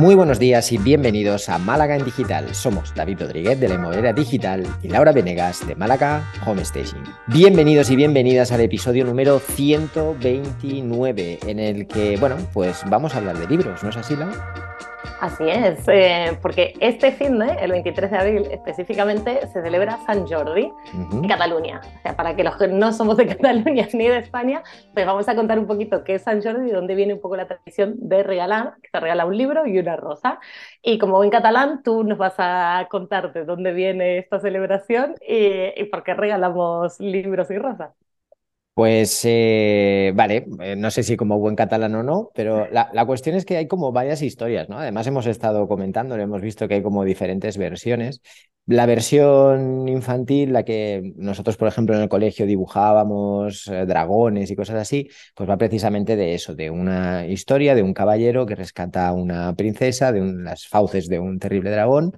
Muy buenos días y bienvenidos a Málaga en Digital. Somos David Rodríguez de la Inmobiliaria Digital y Laura Venegas de Málaga Home Staging. Bienvenidos y bienvenidas al episodio número 129 en el que, bueno, pues vamos a hablar de libros, ¿no es así, Laura? Así es, eh, porque este fin de, el 23 de abril específicamente, se celebra San Jordi en Cataluña. O sea, para que los que no somos de Cataluña ni de España, pues vamos a contar un poquito qué es San Jordi y dónde viene un poco la tradición de regalar, que se regala un libro y una rosa. Y como en catalán, tú nos vas a contar de dónde viene esta celebración y, y por qué regalamos libros y rosas. Pues eh, vale, eh, no sé si como buen catalán o no, pero la, cuestión es que hay como varias historias, ¿no? Además hemos estado comentando, hemos visto que hay como diferentes versiones. La versión infantil, la que nosotros, por ejemplo, en el colegio dibujábamos eh, dragones y cosas así, pues va precisamente de eso, de una historia de un caballero que rescata a una princesa de las fauces de un terrible dragón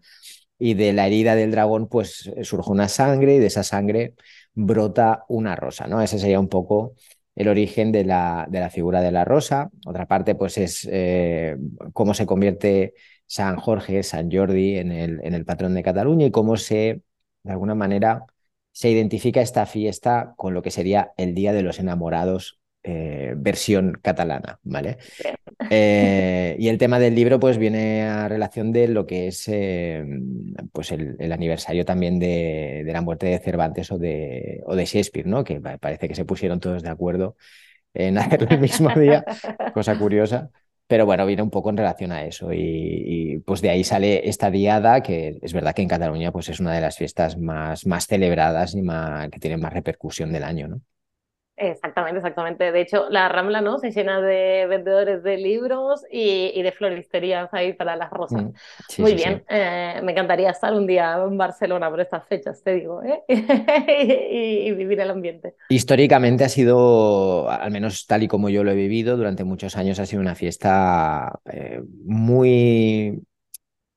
y de la herida del dragón pues surge una sangre y de esa sangre brota una rosa, ¿no? Ese sería un poco el origen de la, de la figura de la rosa. Otra parte, pues, es eh, cómo se convierte San Jorge, San Jordi en el, en el patrón de Cataluña y cómo se, de alguna manera, se identifica esta fiesta con lo que sería el Día de los Enamorados eh, versión catalana, ¿vale? Eh, y el tema del libro pues viene a relación de lo que es eh, pues el, aniversario también de, la muerte de Cervantes o de, o de Shakespeare, ¿no? Que parece que se pusieron todos de acuerdo en hacerlo el mismo día, cosa curiosa. Pero bueno, viene un poco en relación a eso y, pues de ahí sale esta diada que es verdad que en Cataluña pues es una de las fiestas más, más celebradas y más, que tienen más repercusión del año, ¿no? Exactamente, exactamente. De hecho, la Rambla ¿no? se llena de vendedores de libros y, de floristerías ahí para las rosas. Mm, Muy bien, eh, me encantaría estar un día en Barcelona por estas fechas, te digo, ¿eh? y, vivir el ambiente. Históricamente ha sido, al menos tal y como yo lo he vivido, durante muchos años ha sido una fiesta eh, muy,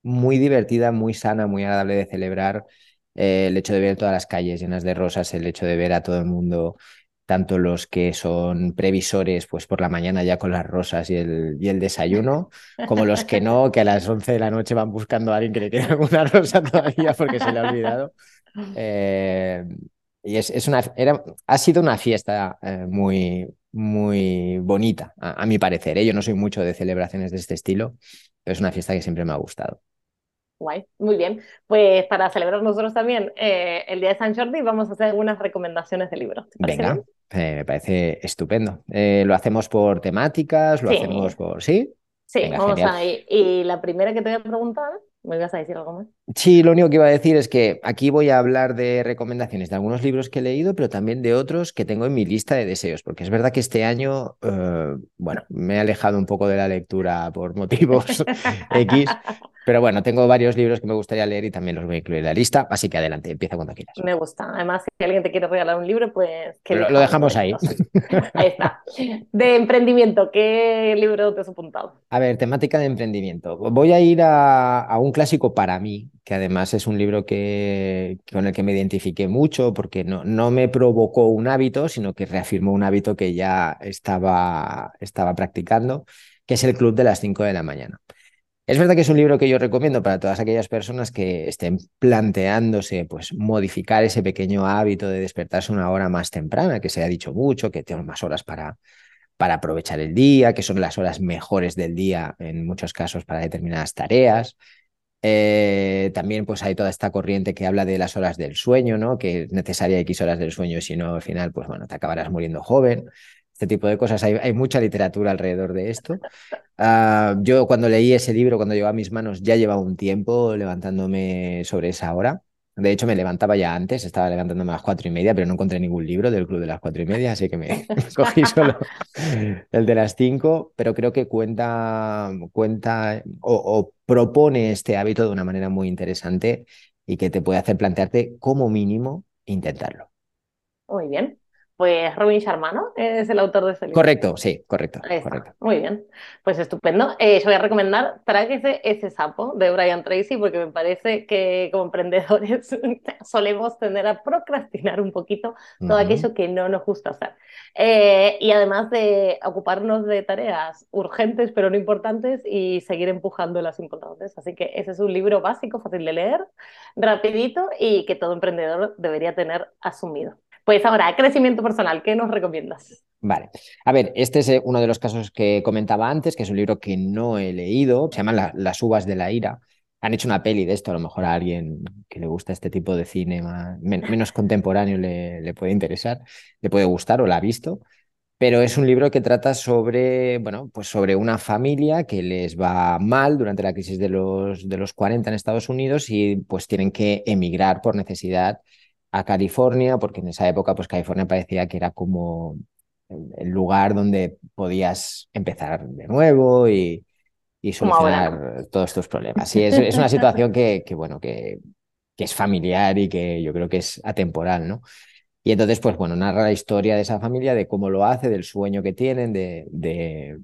muy divertida, muy sana, muy agradable de celebrar. el hecho de ver todas las calles llenas de rosas, el hecho de ver a todo el mundo tanto los que son previsores, pues por la mañana ya con las rosas y el, y el desayuno, como los que no, que a las 11 de la noche van buscando a alguien que le tiene alguna rosa todavía porque se le ha olvidado. Eh, y es, es, una, era, ha sido una fiesta eh, muy, muy bonita, a, mi parecer. ¿eh? Yo no soy mucho de celebraciones de este estilo, pero es una fiesta que siempre me ha gustado. Guay, muy bien. Pues para celebrar nosotros también el Día de San Jordi vamos a hacer algunas recomendaciones de libros. Venga. Eh, me parece estupendo. Eh, ¿Lo hacemos por temáticas? ¿Lo hacemos por...? ¿Sí? Sí, vamos a ir. Y la primera que te voy a preguntar, ¿me ibas a decir algo más? Sí, lo único que iba a decir es que aquí voy a hablar de recomendaciones de algunos libros que he leído, pero también de otros que tengo en mi lista de deseos, porque es verdad que este año, eh, bueno, me he alejado un poco de la lectura por motivos X, pero bueno, tengo varios libros que me gustaría leer y también los voy a incluir en la lista, así que adelante, empieza cuando quieras. Me gusta. Además, si alguien te quiere regalar un libro, pues... Que lo, dejamos ahí. ahí está. De emprendimiento, ¿qué libro te has apuntado? A ver, temática de emprendimiento. Voy a ir a, un clásico para mí, que además es un libro que, con el que me identifiqué mucho porque no, no me provocó un hábito, sino que reafirmó un hábito que ya estaba, estaba practicando, que es el Club de las 5 de la mañana. Es verdad que es un libro que yo recomiendo para todas aquellas personas que estén planteándose pues, modificar ese pequeño hábito de despertarse una hora más temprana, que se ha dicho mucho, que tengo más horas para, para aprovechar el día, que son las horas mejores del día en muchos casos para determinadas tareas. Eh, también pues hay toda esta corriente que habla de las horas del sueño, ¿no? Que es necesaria X horas del sueño, si no, al final, pues bueno, te acabarás muriendo joven este tipo de cosas. Hay, mucha literatura alrededor de esto. Ah, yo cuando leí ese libro, cuando llegó a mis manos, ya llevaba un tiempo levantándome sobre esa hora. De hecho, me levantaba ya antes, estaba levantándome a las cuatro y media, pero no encontré ningún libro del club de las cuatro y media, así que me cogí solo el de las cinco, pero creo que cuenta, cuenta o propone este hábito de una manera muy interesante y que te puede hacer plantearte como mínimo intentarlo. Muy bien. Pues Robin Sharma, ¿no? Es el autor de ese libro. Correcto, sí, correcto. correcto. Muy bien, pues estupendo. Eh, yo voy a recomendar Tráguese ese sapo de Brian Tracy porque me parece que como emprendedores solemos tender a procrastinar un poquito todo aquello que no nos gusta hacer. Eh, y además de ocuparnos de tareas urgentes pero no importantes y seguir empujando las importantes. Así que ese es un libro básico, fácil de leer, rapidito y que todo emprendedor debería tener asumido. Pues ahora, crecimiento personal, ¿qué nos recomiendas? Vale. A ver, este es eh, uno de los casos que comentaba antes, que es un libro que no he leído, se llama Las uvas de la ira. Han hecho una peli de esto, a lo mejor a alguien que le gusta este tipo de cine menos contemporáneo le, le, puede interesar, le puede gustar o la ha visto. Pero es un libro que trata sobre, bueno, pues sobre una familia que les va mal durante la crisis de los, de los 40 en Estados Unidos y pues tienen que emigrar por necesidad a California, porque en esa época pues California parecía que era como el lugar donde podías empezar de nuevo y, y solucionar todos tus problemas. Sí, es, es una situación que, que bueno, que, que, es familiar y que yo creo que es atemporal, ¿no? Y entonces, pues bueno, narra la historia de esa familia, de cómo lo hace, del sueño que tienen, de, de,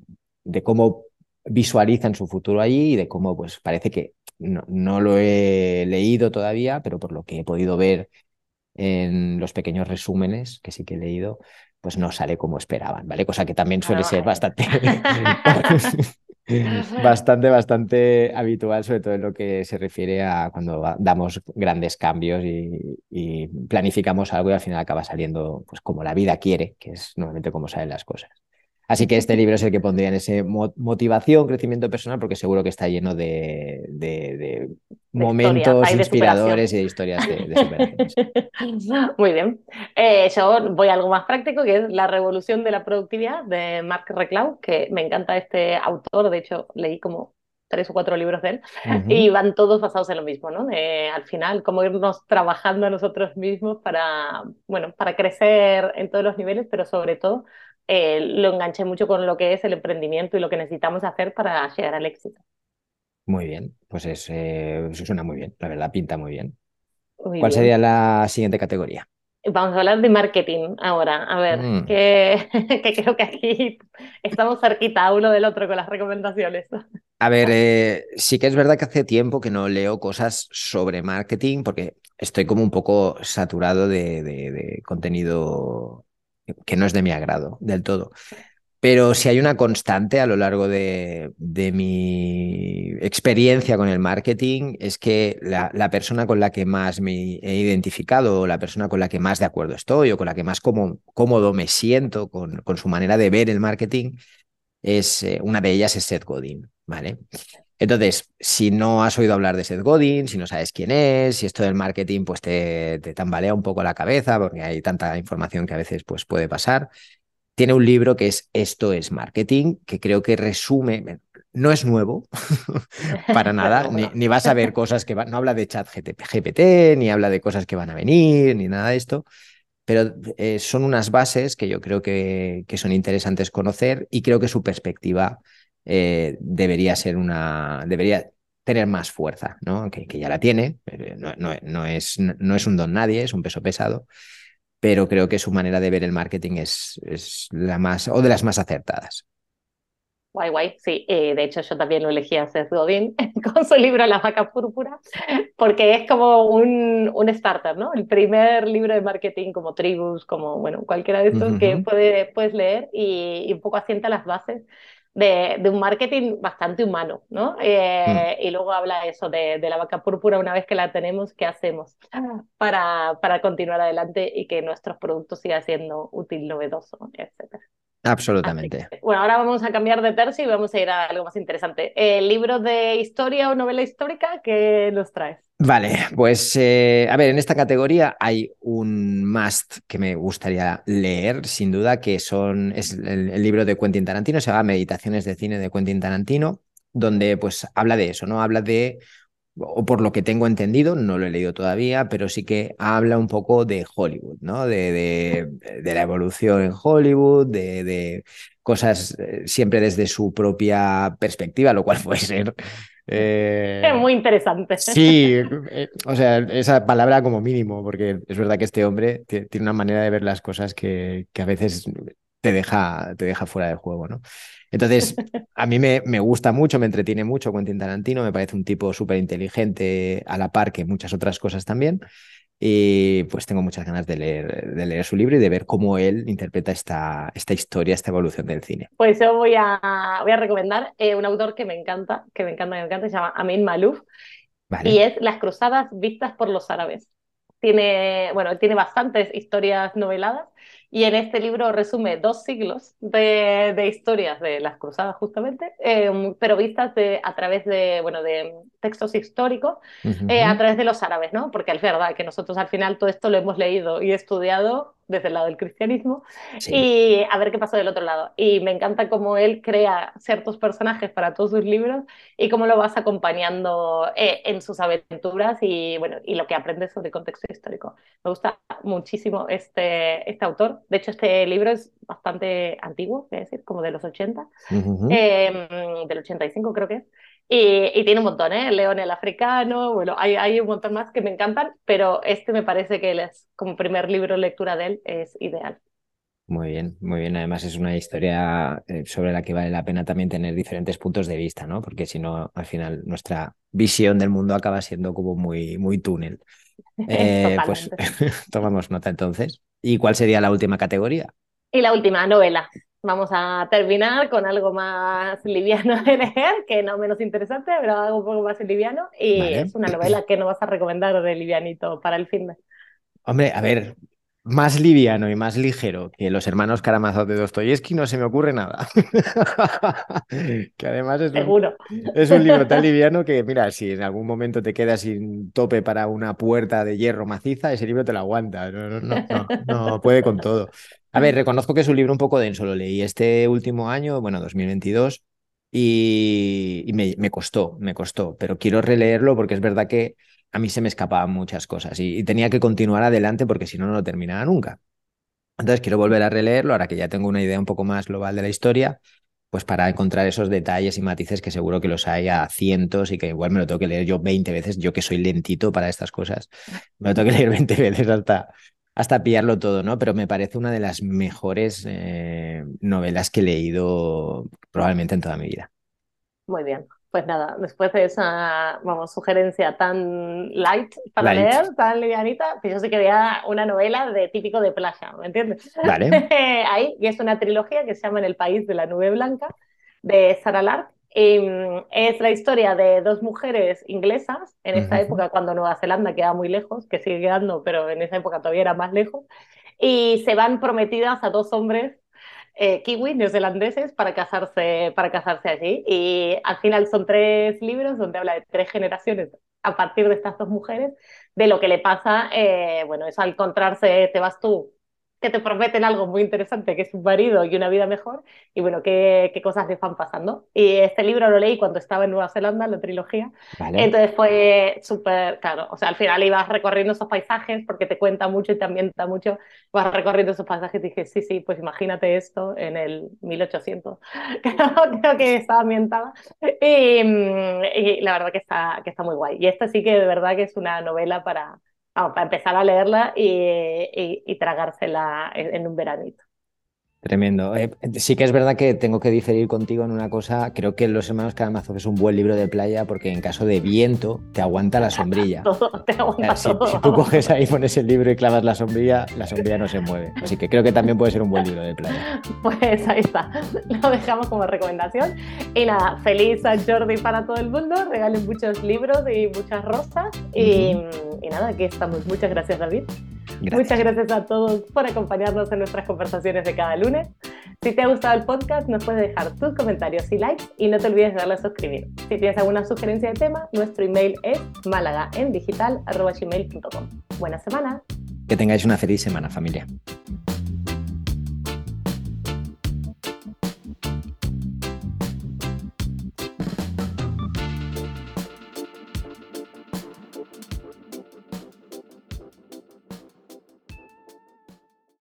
de cómo visualizan su futuro allí y de cómo, pues parece que no, no lo he leído todavía, pero por lo que he podido ver en los pequeños resúmenes, que sí que he leído, pues no sale como esperaban, ¿vale? Cosa que también suele ser bastante, bastante, bastante habitual, sobre todo en lo que se refiere a cuando damos grandes cambios y, y planificamos algo y al final acaba saliendo pues como la vida quiere, que es normalmente como salen las cosas. Así que este libro es el que pondría en ese motivación, crecimiento personal, porque seguro que está lleno de, momentos inspiradores y de historias de, superación. Muy bien. Eh, yo voy a algo más práctico, que es La revolución de la productividad de Mark Reclau, que me encanta este autor. De hecho, leí como tres o cuatro libros de él, y van todos basados en lo mismo, ¿no? al final, cómo irnos trabajando a nosotros mismos para, bueno, para crecer en todos los niveles, pero sobre todo eh, lo enganché mucho con lo que es el emprendimiento y lo que necesitamos hacer para llegar al éxito. Muy bien, pues es, eh, suena muy bien, la verdad, pinta muy bien. ¿Cuál sería la siguiente categoría? Vamos a hablar de marketing ahora. A ver, mm. que, creo que aquí estamos cerquita uno del otro con las recomendaciones. A ver, eh, sí que es verdad que hace tiempo que no leo cosas sobre marketing porque estoy como un poco saturado de contenido que no es de mi agrado del todo. Pero si hay una constante a lo largo de, mi experiencia con el marketing, es que la, persona con la que más me he identificado, o la persona con la que más de acuerdo estoy, o con la que más cómodo me siento con, con, su manera de ver el marketing, es eh, una de ellas es Seth Godin, ¿vale? Entonces, si no has oído hablar de Seth Godin, si no sabes quién es, si esto del marketing pues te, te, tambalea un poco la cabeza porque hay tanta información que a veces pues, puede pasar, tiene un libro que es Esto es Marketing, que creo que resume, no es nuevo para nada, ni, vas a ver cosas que van, no habla de chat GPT, ni habla de cosas que van a venir, ni nada de esto, pero eh, son unas bases que yo creo que, que son interesantes conocer y creo que su perspectiva eh, debería ser una, debería tener más fuerza, ¿no? Que, que ya la tiene, no, no, es, no es un don nadie, es un peso pesado, pero creo que su manera de ver el marketing es, es la más, o de las más acertadas. Guay, guay, sí. Eh, de hecho, yo también lo elegí a Seth Godin con su libro La vaca púrpura, porque es como un, un, starter, ¿no? El primer libro de marketing como Tribus, como, bueno, cualquiera de estos que puede, puedes leer y, y, un poco asienta las bases de, un marketing bastante humano, ¿no? Eh, mm. Y luego habla eso de, la vaca púrpura, una vez que la tenemos, ¿qué hacemos para, para continuar adelante y que nuestros productos sigan siendo útil, novedoso, etcétera? Absolutamente. bueno, ahora vamos a cambiar de tercio y vamos a ir a algo más interesante. ¿El libro de historia o novela histórica que nos traes? Vale, pues eh, a ver, en esta categoría hay un must que me gustaría leer, sin duda, que son, es el, libro de Quentin Tarantino, se llama Meditaciones de cine de Quentin Tarantino, donde pues habla de eso, ¿no? Habla de, o por lo que tengo entendido, no lo he leído todavía, pero sí que habla un poco de Hollywood, ¿no? De, de, de la evolución en Hollywood, de, de cosas eh, siempre desde su propia perspectiva, lo cual puede ser Eh, es muy interesante. Sí, eh, o sea, esa palabra como mínimo, porque es verdad que este hombre tiene una manera de ver las cosas que, que a veces te deja, te deja fuera de juego, ¿no? Entonces, a mí me, me, gusta mucho, me entretiene mucho Quentin Tarantino, me parece un tipo súper inteligente a la par que muchas otras cosas también. Y pues tengo muchas ganas de leer, de leer su libro y de ver cómo él interpreta esta, esta historia, esta evolución del cine. Pues yo voy a, voy a recomendar eh, un autor que me encanta, que me encanta, que me encanta, se llama Amin Malouf. Y es Las cruzadas vistas por los árabes. Tiene, bueno, tiene bastantes historias noveladas y en este libro resume dos siglos de, de historias de las cruzadas justamente, eh, pero vistas de, a través de, bueno, de textos históricos, eh, a través de los árabes, ¿no? Porque es verdad que nosotros al final todo esto lo hemos leído y estudiado desde el lado del cristianismo y a ver qué pasó del otro lado. Y me encanta cómo él crea ciertos personajes para todos sus libros y cómo lo vas acompañando eh, en sus aventuras y, bueno, y lo que aprendes sobre contexto histórico. Me gusta muchísimo este, este autor. De hecho, este libro es bastante antiguo, es decir, como de los 80, em, del 85 creo que es. Y, tiene un montón, ¿eh? León el africano, bueno, hay, hay un montón más que me encantan, pero este me parece que él es, como primer libro de lectura de él, es ideal. Muy bien, muy bien. Además es una historia eh, sobre la que vale la pena también tener diferentes puntos de vista, ¿no? Porque si no, al final nuestra visión del mundo acaba siendo como muy, muy túnel. Eh, pues tomamos nota entonces. ¿Y cuál sería la última categoría? Y la última, novela. Vamos a terminar con algo más liviano de leer, que no menos interesante, pero algo un poco más liviano. Y es una novela que no vas a recomendar de livianito para el fin de. Hombre, a ver, más liviano y más ligero que los hermanos Karamazov de Dostoyevsky no se me ocurre nada. que además es un, es un, libro tan liviano que, mira, si en algún momento te quedas sin tope para una puerta de hierro maciza, ese libro te lo aguanta. No, no, no, no, puede con todo. A ver, reconozco que es un libro un poco denso, lo leí este último año, bueno, 2022, y, y me, me costó, me costó, pero quiero releerlo porque es verdad que a mí se me escapaban muchas cosas y, tenía que continuar adelante porque si no, no lo terminaba nunca. Entonces quiero volver a releerlo ahora que ya tengo una idea un poco más global de la historia, pues para encontrar esos detalles y matices que seguro que los hay a cientos y que igual me lo tengo que leer yo 20 veces, yo que soy lentito para estas cosas, me lo tengo que leer 20 veces hasta, hasta pillarlo todo, ¿no? Pero me parece una de las mejores eh, novelas que he leído probablemente en toda mi vida. Muy bien pues nada, después de esa, vamos, sugerencia tan light para leer, tan livianita, pues yo sí quería una novela de típico de playa, ¿me entiendes? Vale. Ahí, y es una trilogía que se llama En el país de la nube blanca, de Sarah Lark. Y mm, es la historia de dos mujeres inglesas en esta época cuando Nueva Zelanda queda muy lejos, que sigue quedando, pero en esa época todavía era más lejos, y se van prometidas a dos hombres eh, kiwis neozelandeses para casarse, para casarse allí. Y al final son tres libros donde habla de tres generaciones a partir de estas dos mujeres, de lo que le pasa, eh, bueno, es al encontrarse, te vas tú que te prometen algo muy interesante, que es un marido y una vida mejor, y bueno, qué, qué cosas le van pasando. Y este libro lo leí cuando estaba en Nueva Zelanda, la trilogía, entonces fue súper, claro, o sea, al final ibas recorriendo esos paisajes porque te cuenta mucho y te ambienta mucho, vas recorriendo esos paisajes y dije, sí, sí, pues imagínate esto en el 1800, creo, que estaba ambientada, y, y, la verdad que está, que está muy guay. Y esta sí que de verdad que es una novela para para empezar a leerla y, y, tragársela en un veranito. Tremendo. Eh, sí que es verdad que tengo que diferir contigo en una cosa. Creo que Los Hermanos Karamazov es un buen libro de playa porque en caso de viento te aguanta la sombrilla. te aguanta si, tú coges ahí, pones el libro y clavas la sombrilla, la sombrilla no se mueve. Así que creo que también puede ser un buen libro de playa. Pues ahí está. Lo dejamos como recomendación. Y nada, feliz a Jordi para todo el mundo. Regalen muchos libros y muchas rosas. y, y nada, aquí estamos. Muchas gracias, David. Muchas gracias a todos por acompañarnos en nuestras conversaciones de cada lunes. Si te ha gustado el podcast, nos puedes dejar tus comentarios y likes y no te olvides de darle a suscribir. Si tienes alguna sugerencia de tema, nuestro email es malagaendigital.gmail.com. Buena semana. Que tengáis una feliz semana, familia.